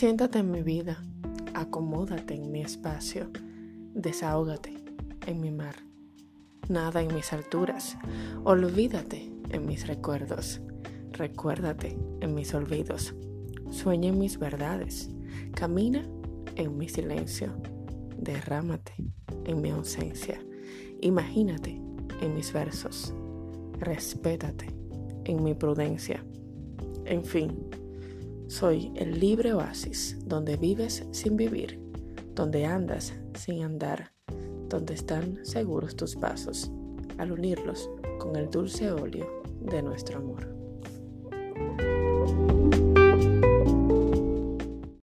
Siéntate en mi vida, acomódate en mi espacio, desahógate en mi mar. Nada en mis alturas, olvídate en mis recuerdos, recuérdate en mis olvidos, sueña en mis verdades, camina en mi silencio, derrámate en mi ausencia, imagínate en mis versos, respétate en mi prudencia. En fin, soy el libre oasis donde vives sin vivir, donde andas sin andar, donde están seguros tus pasos al unirlos con el dulce óleo de nuestro amor.